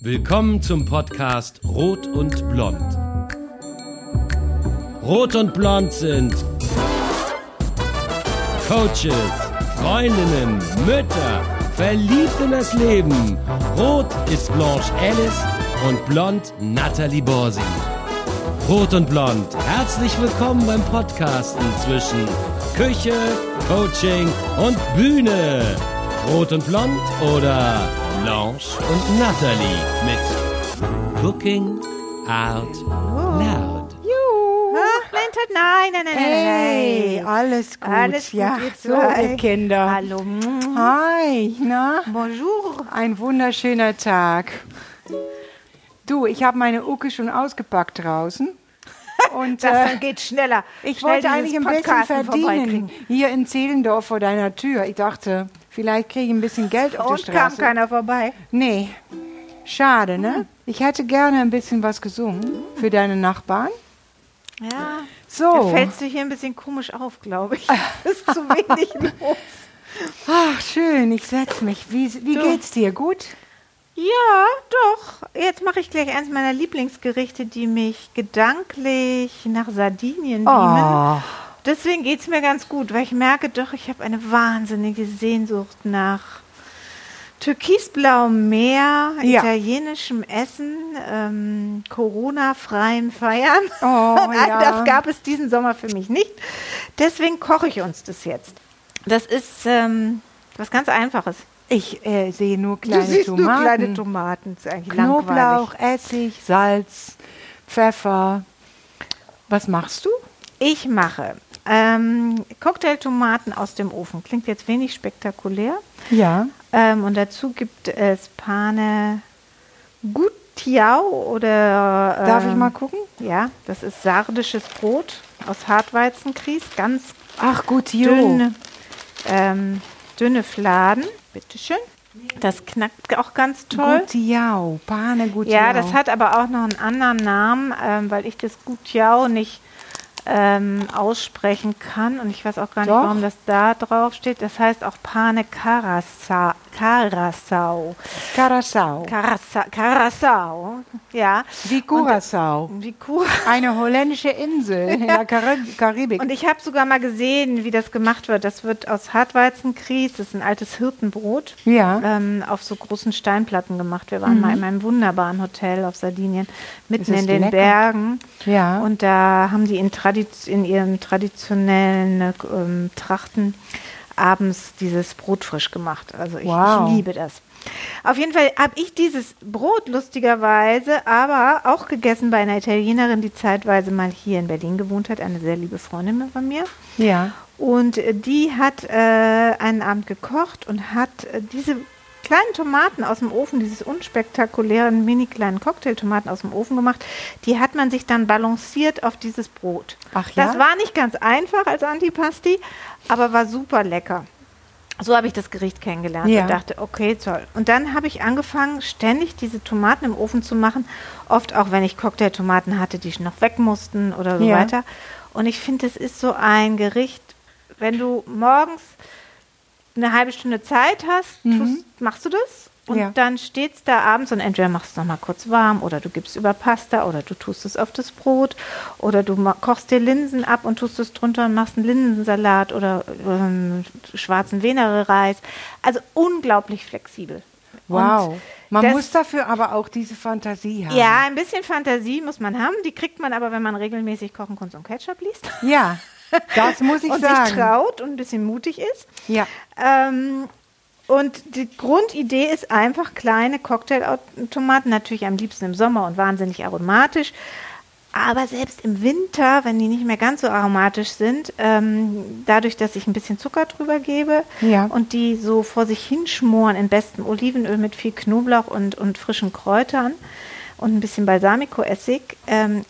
Willkommen zum Podcast Rot und Blond. Rot und Blond sind Coaches, Freundinnen, Mütter, verliebt in das Leben. Rot ist Blanche Alice und Blond Natalie Borsi. Rot und Blond, herzlich willkommen beim Podcasten zwischen Küche, Coaching und Bühne. Rot und Blond oder Blanche und Natalie mit Cooking Out Loud. Ach, nein, nein, nein, nein, nein, Hey, alles gut. Alles gut, ja, so, ihr Kinder. Hallo. Hi, na? Bonjour. Ein wunderschöner Tag. Du, ich habe meine Uke schon ausgepackt draußen. Und Das äh, geht schneller. ich Schnell wollte eigentlich ein bisschen verdienen. Hier in Zehlendorf vor deiner Tür. Ich dachte, vielleicht kriege ich ein bisschen Geld auf Und der kam Straße. keiner vorbei. Nee, schade, ne? Ich hätte gerne ein bisschen was gesungen für deine Nachbarn. Ja. So. Da fällst du hier ein bisschen komisch auf, glaube ich. ist zu wenig los. Ach, schön, ich setz mich. Wie, wie Du. geht's dir? Gut? Ja, doch. Jetzt mache ich gleich eins meiner Lieblingsgerichte, die mich gedanklich nach Sardinien beamen. Oh. Deswegen geht es mir ganz gut, weil ich merke doch, ich habe eine wahnsinnige Sehnsucht nach türkisblauem Meer, Ja. italienischem Essen, ähm, Corona-freiem Feiern. Oh, All ja. Das gab es diesen Sommer für mich nicht. Deswegen koche ich uns das jetzt. Das ist ähm, was ganz Einfaches. Ich äh, sehe nur kleine du siehst Tomaten. nur kleine Tomaten. Knoblauch, langweilig. Essig, Salz, Pfeffer. Was machst du? Ich mache ähm, Cocktailtomaten aus dem Ofen. Klingt jetzt wenig spektakulär. Ja. Ähm, und dazu gibt es Pane Gutiau oder. Ähm, Darf ich mal gucken? Ja, das ist sardisches Brot aus Hartweizengrieß. Ganz Ach gut, jo. dünne, ähm, dünne Fladen. Bitteschön. Das knackt auch ganz toll. Gutiau, Pane Gutiau. Ja, das hat aber auch noch einen anderen Namen, ähm, weil ich das Gutiau nicht ähm, aussprechen kann. Und ich weiß auch gar nicht, Doch. warum das da drauf steht. Das heißt auch Pane Carasa, Carasau. Curaçao. Carasa, Carasau. Ja. Wie Curaçao. Wie cool. Eine holländische Insel in der Karib Karibik. Und ich habe sogar mal gesehen, wie das gemacht wird. Das wird aus Hartweizengrieß, das ist ein altes Hirtenbrot, Ja. ähm, auf so großen Steinplatten gemacht. Wir waren mal in einem wunderbaren Hotel auf Sardinien, mitten in den lecker. Bergen. Ja. Und da haben die in, Tradiz in ihren traditionellen äh, ähm, Trachten abends dieses Brot frisch gemacht. Also ich, Wow. ich liebe das. Auf jeden Fall habe ich dieses Brot lustigerweise aber auch gegessen bei einer Italienerin, die zeitweise mal hier in Berlin gewohnt hat, eine sehr liebe Freundin von mir. ja. Und äh, die hat äh, einen Abend gekocht und hat äh, diese kleinen Tomaten aus dem Ofen, dieses unspektakulären, mini kleinen Cocktailtomaten aus dem Ofen gemacht, die hat man sich dann balanciert auf dieses Brot. Ach ja? Das war nicht ganz einfach als Antipasti, aber war super lecker. So habe ich das Gericht kennengelernt Ja. und dachte, okay, toll. Und dann habe ich angefangen, ständig diese Tomaten im Ofen zu machen. Oft auch, wenn ich Cocktailtomaten hatte, die noch weg mussten oder so Ja. weiter. Und ich finde, es ist so ein Gericht, wenn du morgens eine halbe Stunde Zeit hast, tust, machst du das. Und Mhm. Ja. dann steht es da abends und entweder machst du es nochmal kurz warm oder du gibst über Pasta oder du tust es auf das Brot oder du kochst dir Linsen ab und tust es drunter und machst einen Linsensalat oder ähm, schwarzen Venere-Reis. Also unglaublich flexibel. Wow. Und Man das- muss dafür aber auch diese Fantasie haben. Ja, ein bisschen Fantasie muss man haben. Die kriegt man aber, wenn man regelmäßig Kochen, Kunst und Ketchup liest. Ja. Das muss ich und sagen. sich traut und ein bisschen mutig ist. Ja. Ähm, und die Grundidee ist einfach kleine Cocktailtomaten, natürlich am liebsten im Sommer und wahnsinnig aromatisch. Aber selbst im Winter, wenn die nicht mehr ganz so aromatisch sind, ähm, dadurch, dass ich ein bisschen Zucker drüber gebe Ja. und die so vor sich hinschmoren in bestem Olivenöl mit viel Knoblauch und, und frischen Kräutern und ein bisschen Balsamico-Essig, ähm,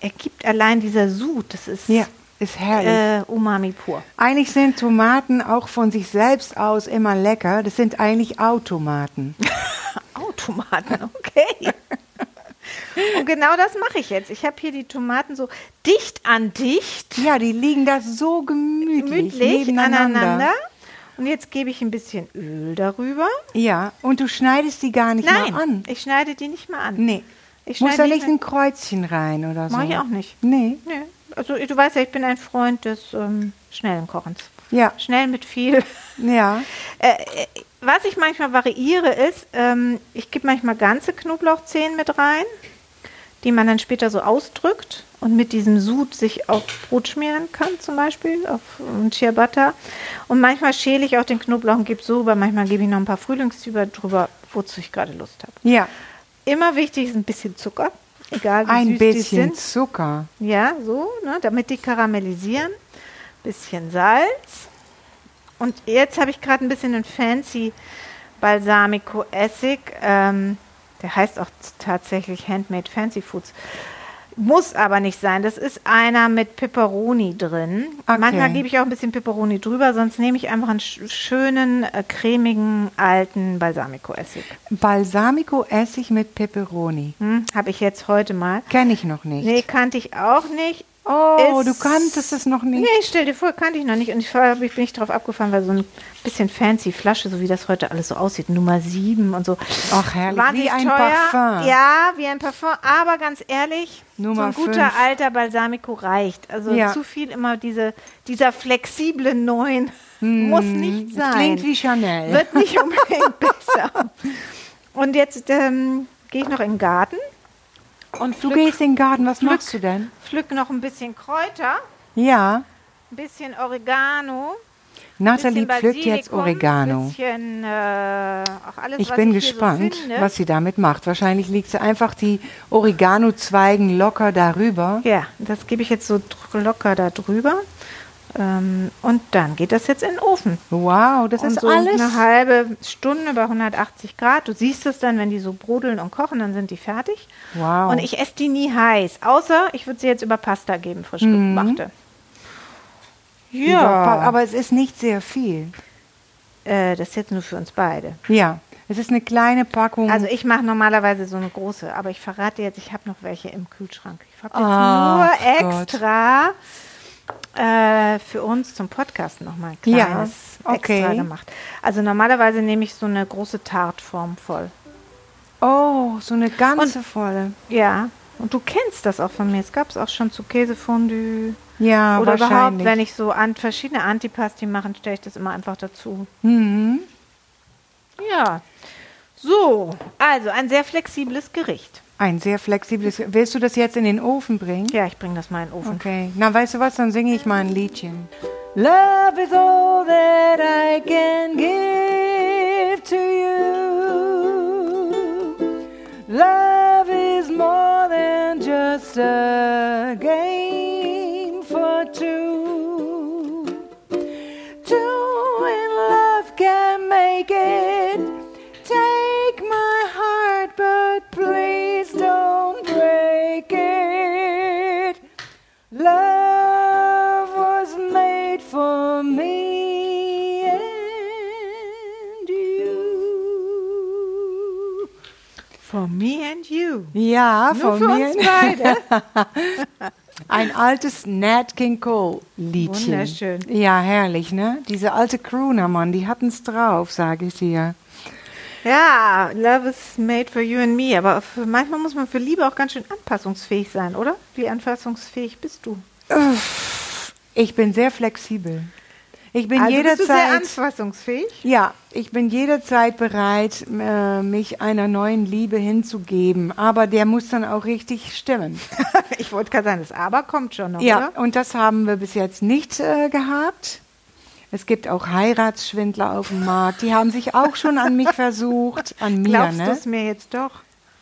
ergibt allein dieser Sud, das ist Ja, ist herrlich. äh, Umami pur. Eigentlich sind Tomaten auch von sich selbst aus immer lecker. Das sind eigentlich Automaten. Automaten, okay. Und genau das mache ich jetzt. Ich habe hier die Tomaten so dicht an dicht, Ja, die liegen da so gemütlich, gemütlich nebeneinander. aneinander. Und jetzt gebe ich ein bisschen Öl darüber. Ja, und du schneidest die gar nicht Nein, mal an. ich schneide die nicht mal an. Nee. Ich Muss da nicht ein Kreuzchen rein oder so? Mach ich auch nicht. Nee. Nee. Also du weißt ja, ich bin ein Freund des ähm, schnellen Kochens. Ja. Schnell mit viel. Ja. Äh, äh, was ich manchmal variiere ist, ähm, ich gebe manchmal ganze Knoblauchzehen mit rein, die man dann später so ausdrückt und mit diesem Sud sich auf Brot schmieren kann, zum Beispiel, auf ähm, Ciabatta. Und manchmal schäle ich auch den Knoblauch und gebe so rüber. Manchmal gebe ich noch ein paar Frühlingszwiebeln drüber, wozu ich gerade Lust habe. Ja. Immer wichtig ist ein bisschen Zucker, egal wie Ein süß die bisschen sind. Zucker. Ja, so, ne, damit die karamellisieren. Bisschen Salz. Und jetzt habe ich gerade ein bisschen einen fancy Balsamico Essig. Ähm, der heißt auch tatsächlich Handmade Fancy Foods. Muss aber nicht sein. Das ist einer mit Peperoni drin. Okay. Manchmal gebe ich auch ein bisschen Peperoni drüber, sonst nehme ich einfach einen sch schönen, äh, cremigen, alten Balsamico-Essig. Balsamico-Essig mit Peperoni. Hm, habe ich jetzt heute mal. Kenne ich noch nicht. Nee, kannte ich auch nicht. Oh, du kanntest es noch nicht. Nee, stell dir vor, kannte ich noch nicht. Und ich, war- ich bin nicht drauf abgefahren, weil so ein bisschen fancy Flasche, so wie das heute alles so aussieht, Nummer 7 und so. Ach, herrlich, Wahnsinnig wie ein teuer. Parfum. Ja, wie ein Parfum. Aber ganz ehrlich, Nummer so ein guter fünf. alter Balsamico reicht. Also Ja. zu viel immer diese, dieser flexible Neun muss nicht sein. Klingt wie Chanel. Wird nicht unbedingt besser. Und jetzt ähm, gehe ich noch in den Garten und du pflück, gehst in den Garten, was machst du denn? pflück noch ein bisschen Kräuter, Ja, ein bisschen Oregano. Nathalie bisschen pflückt jetzt Oregano. Bisschen, äh, auch alles, Ich was bin ich hier gespannt, so finde. was sie damit macht. Wahrscheinlich legt sie einfach die Oregano-Zweigen locker darüber. Ja, das gebe ich jetzt so locker da drüber. Ähm, und dann geht das jetzt in den Ofen. Wow, das und ist so alles. eine halbe Stunde bei 180 Grad. Du siehst es dann, wenn die so brodeln und kochen, dann sind die fertig. Wow. Und ich esse die nie heiß, außer ich würde sie jetzt über Pasta geben, frisch gemachte. Ja, Ja, aber es ist nicht sehr viel. äh, das ist jetzt nur für uns beide. Ja, es ist eine kleine Packung. Also ich mache normalerweise so eine große, aber ich verrate jetzt, ich habe noch welche im Kühlschrank. Ich habe jetzt Ach nur Gott. extra äh, für uns zum Podcast nochmal ein Ja, kleines okay. extra gemacht. Also normalerweise nehme ich so eine große Tartform voll. oh, so eine ganze volle. Ja, und du kennst das auch von mir. Es gab es auch schon zu Käsefondue. Ja, Oder überhaupt, wenn ich so an verschiedene Antipasti mache, stelle ich das immer einfach dazu. mhm. Ja. So, also ein sehr flexibles Gericht. Ein sehr flexibles. Willst du das jetzt in den Ofen bringen? Ja, ich bringe das mal in den Ofen. Okay. Na, weißt du was? Dann singe ich mal ein Liedchen. Love is all that I can give to you. Love is more than just a Ja, Nur von für mir. uns beide. Ein altes Nat King Cole Liedchen. Wunderschön. Ja, herrlich, ne? Diese alte Crooner, Mann, die hatten's drauf, sage ich dir. Ja, love is made for you and me. Aber für, manchmal muss man für Liebe auch ganz schön anpassungsfähig sein, oder? Wie anpassungsfähig bist du? Ich bin sehr flexibel. Ich bin also bist du sehr jederzeit. anpassungsfähig? Ja, ich bin jederzeit bereit, äh, mich einer neuen Liebe hinzugeben. Aber der muss dann auch richtig stimmen. ich wollte gerade sagen, das Aber kommt schon noch, Ja, oder? und das haben wir bis jetzt nicht äh, gehabt. Es gibt auch Heiratsschwindler auf dem Markt. Die haben sich auch schon an mich versucht, an mir. Glaubst ne? du es mir jetzt doch?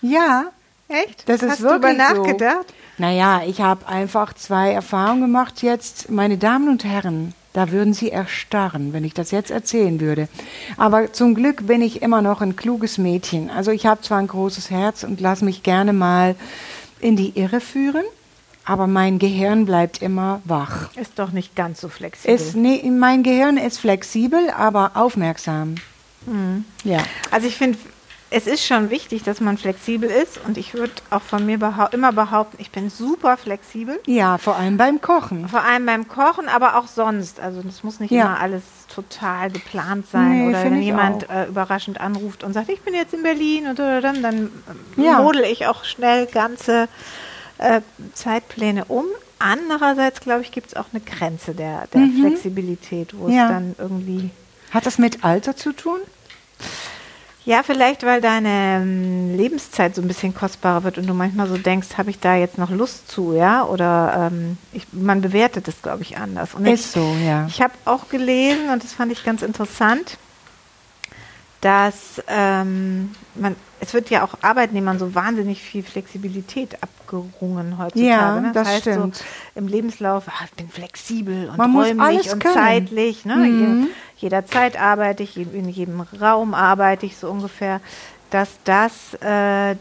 Ja, Echt? Das ist Hast du darüber wirklich so. nachgedacht? Naja, ich habe einfach zwei Erfahrungen gemacht jetzt. Meine Damen und Herren, da würden Sie erstarren, wenn ich das jetzt erzählen würde. Aber zum Glück bin ich immer noch ein kluges Mädchen. Also ich habe zwar ein großes Herz und lasse mich gerne mal in die Irre führen, aber mein Gehirn bleibt immer wach. Ist doch nicht ganz so flexibel. Es, nee, mein Gehirn ist flexibel, aber aufmerksam. Ja. Also ich finde, es ist schon wichtig, dass man flexibel ist und ich würde auch von mir behau immer behaupten, ich bin super flexibel. Ja, vor allem beim Kochen. Vor allem beim Kochen, aber auch sonst. Also das muss nicht Ja. immer alles total geplant sein Nee, oder wenn jemand äh, überraschend anruft und sagt, ich bin jetzt in Berlin und dann, dann Ja. model ich auch schnell ganze äh, Zeitpläne um. Andererseits, glaube ich, gibt es auch eine Grenze der, der Flexibilität, wo Mhm. Ja. es dann irgendwie Hat das mit Alter zu tun? Ja, vielleicht, weil deine ähm, Lebenszeit so ein bisschen kostbarer wird und du manchmal so denkst, habe ich da jetzt noch Lust zu, ja? Oder ähm, ich, man bewertet es, glaube ich, anders. Und Ist ich, so, ja. Ich habe auch gelesen und das fand ich ganz interessant, dass ähm, man, es wird ja auch Arbeitnehmern so wahnsinnig viel Flexibilität abgerungen heutzutage. Ja, ne? das heißt stimmt. So im Lebenslauf, ah, ich bin flexibel und Man muss räumlich und können. zeitlich. Ne? Mhm. Je, jederzeit arbeite ich, in jedem Raum arbeite ich so ungefähr, dass das äh,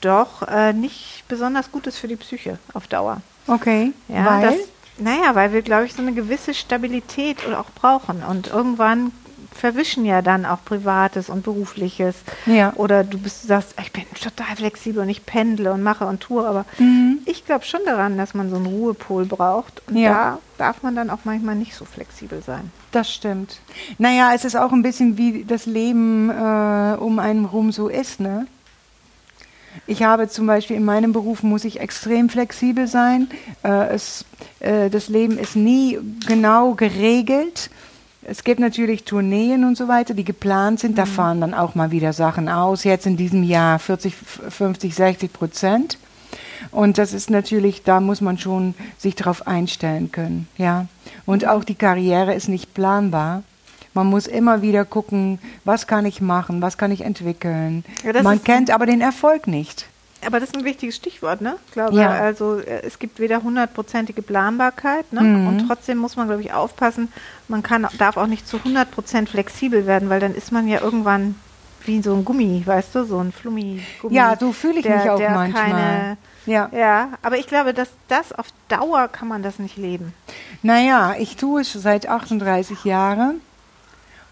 doch äh, nicht besonders gut ist für die Psyche auf Dauer. Okay. Ja, weil? Das, naja, weil wir, glaube ich, so eine gewisse Stabilität auch brauchen. Und irgendwann verwischen ja dann auch Privates und Berufliches. Ja. Oder du bist, sagst, ich bin total flexibel und ich pendle und mache und tue. Aber Mhm. ich glaube schon daran, dass man so einen Ruhepol braucht. Und Ja. da darf man dann auch manchmal nicht so flexibel sein. Das stimmt. Naja, es ist auch ein bisschen wie das Leben äh, um einen rum so ist, ne? Ich habe zum Beispiel in meinem Beruf muss ich extrem flexibel sein. Äh, es, äh, das Leben ist nie genau geregelt. Es gibt natürlich Tourneen und so weiter, die geplant sind. Da fahren dann auch mal wieder Sachen aus. Jetzt in diesem Jahr 40, 50, 60 Prozent. Und das ist natürlich, da muss man schon sich darauf einstellen können, ja. Und auch die Karriere ist nicht planbar. Man muss immer wieder gucken, was kann ich machen, was kann ich entwickeln. Ja, man kennt aber den Erfolg nicht. Aber das ist ein wichtiges Stichwort, ne? Ich glaube, Ja. also äh, es gibt weder hundertprozentige Planbarkeit, ne? Mhm. Und trotzdem muss man, glaube ich, aufpassen. Man kann, darf auch nicht zu 100% flexibel werden, weil dann ist man ja irgendwann wie so ein Gummi, weißt du, so ein Flummi-Gummi. Ja, so fühle ich der- mich auch manchmal. Keine, Ja. ja, aber ich glaube, dass das auf Dauer kann man das nicht leben. Naja, ich tue es seit 38 Jahren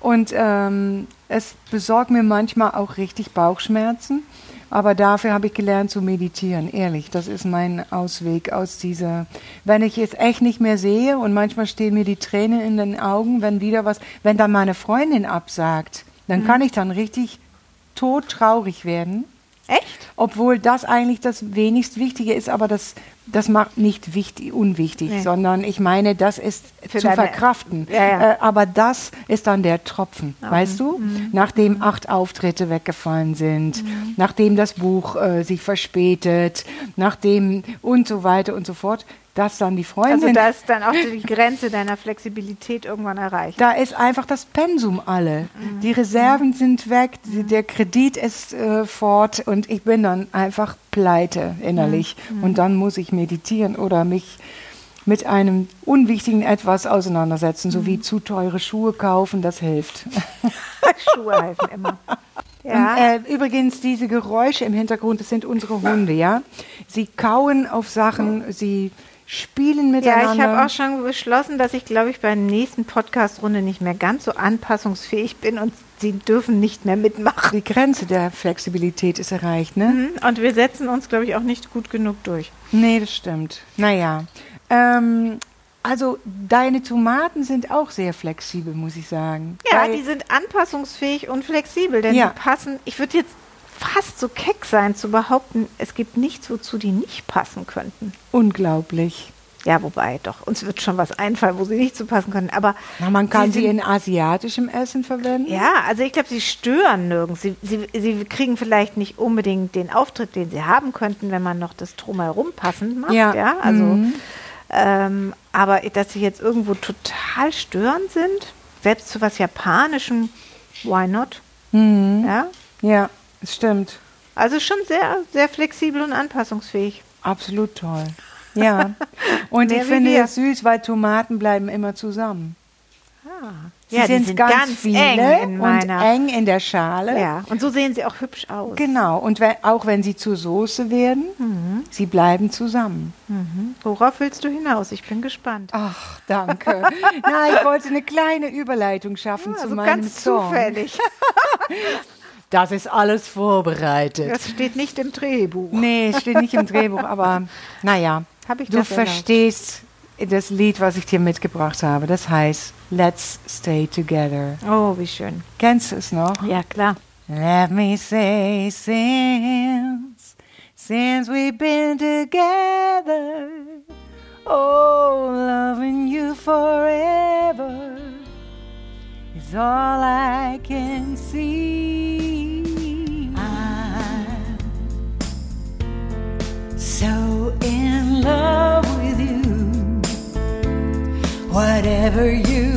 und ähm, es besorgt mir manchmal auch richtig Bauchschmerzen. Aber dafür habe ich gelernt zu meditieren, ehrlich. Das ist mein Ausweg aus dieser. Wenn ich es echt nicht mehr sehe und manchmal stehen mir die Tränen in den Augen, wenn wieder was, wenn dann meine Freundin absagt, dann kann ich dann richtig todtraurig werden. Echt? Obwohl das eigentlich das wenigst Wichtige ist, aber das, das macht nicht wichtig, unwichtig, Nee. sondern ich meine, das ist Für zu verkraften. Ja, ja. Äh, aber das ist dann der Tropfen, weißt du? Mhm. Nachdem acht Auftritte weggefallen sind, nachdem das Buch äh, sich verspätet, nachdem und so weiter und so fort, dass dann die Freundin. Also da ist dann auch die Grenze deiner Flexibilität irgendwann erreicht. Da ist einfach das Pensum alle. Mhm. Die Reserven sind weg, die, der Kredit ist äh, fort und ich bin dann einfach pleite innerlich. Mhm. Und dann muss ich meditieren oder mich mit einem unwichtigen Etwas auseinandersetzen, so Mhm. wie zu teure Schuhe kaufen, das hilft. Schuhe helfen immer. Ja. Und, äh, übrigens, diese Geräusche im Hintergrund, das sind unsere Hunde, ja. Sie kauen auf Sachen, sie spielen miteinander. Ja, ich habe auch schon beschlossen, dass ich, glaube ich, bei der nächsten Podcast-Runde nicht mehr ganz so anpassungsfähig bin und sie dürfen nicht mehr mitmachen. die Grenze der Flexibilität ist erreicht, ne? Mhm, Und wir setzen uns, glaube ich, auch nicht gut genug durch. Nee, das stimmt. Naja. Ähm, also deine Tomaten sind auch sehr flexibel, muss ich sagen. Ja, Weil- die sind anpassungsfähig und flexibel, denn Ja. die passen. Ich würde jetzt fast so keck sein zu behaupten, es gibt nichts, wozu die nicht passen könnten. unglaublich. Ja, wobei, doch, uns wird schon was einfallen, wo sie nicht zu passen können. Aber Na, man kann sie, sind- in asiatischem Essen verwenden. Ja, also ich glaube, sie stören nirgends. Sie, sie, sie kriegen vielleicht nicht unbedingt den Auftritt, den sie haben könnten, wenn man noch das Drumherum passend macht. Ja, Ja. also, Mhm. ähm, aber dass sie jetzt irgendwo total störend sind, selbst zu was Japanischem, why not? Mhm. Ja, Ja, es stimmt. also schon sehr, sehr flexibel und anpassungsfähig. Absolut toll. Ja. Und ich finde wir. es süß, weil Tomaten bleiben immer zusammen. Sie ja, die sind, ganz, viele eng in und eng in der Schale. Ja, und so sehen sie auch hübsch aus. Genau. Und wenn, auch wenn sie zur Soße werden, Mhm. sie bleiben zusammen. Worauf willst du hinaus? Ich bin gespannt. Ach, danke. Na, ich wollte eine kleine Überleitung schaffen zu also meinem ganz Song. zufällig. Das ist alles vorbereitet. Das steht nicht im Drehbuch. Nee, es steht nicht im Drehbuch, aber naja. Hab ich du verstehst das Lied, was ich dir mitgebracht habe. Das heißt Let's Stay Together. Oh, wie schön. Kennst du es noch? Ja, klar. Let me say since, since we've been together, oh, loving you forever is all I can see. So in love with you. Whatever you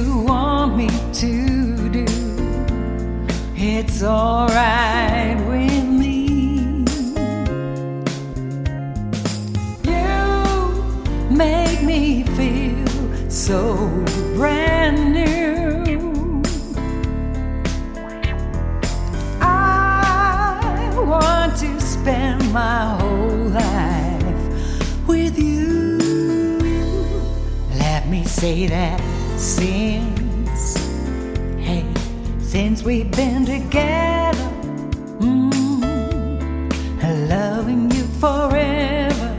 say that since Hey, since we've been together, mm, loving you forever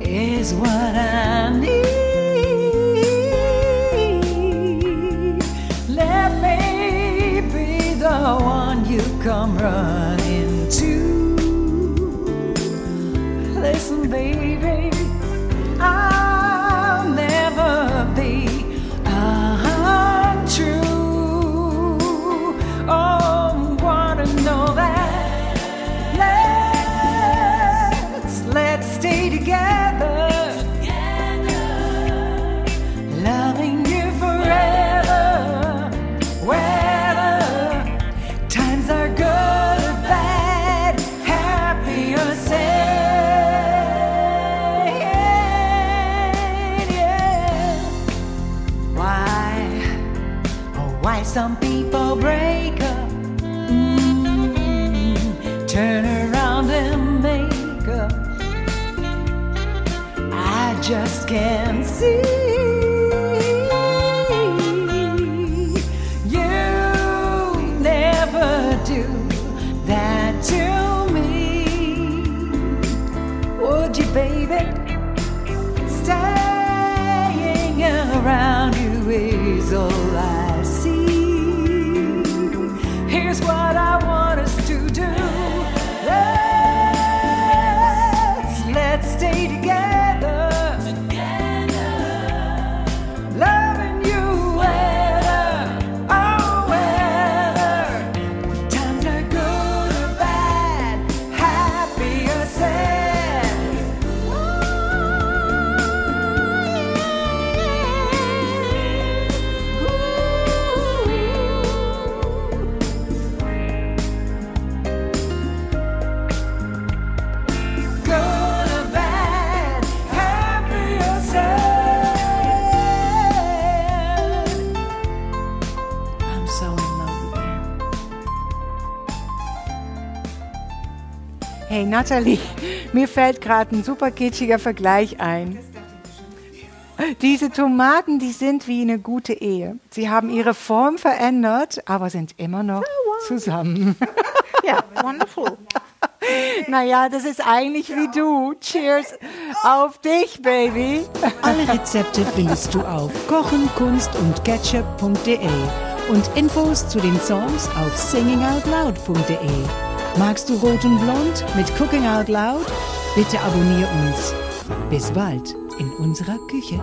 is what I need. Do Natalie, mir fällt gerade ein super kitschiger Vergleich ein. Diese Tomaten, die sind wie eine gute Ehe. Sie haben ihre Form verändert, aber sind immer noch zusammen. Ja, wonderful. Naja, das ist eigentlich wie du. Cheers auf dich, Baby. Alle Rezepte findest du auf kochenkunst und ketchup.de und Infos zu den Songs auf singingoutloud.de. Magst du Rot und Blond mit Cooking Out Loud? Bitte abonnier uns. Bis bald in unserer Küche.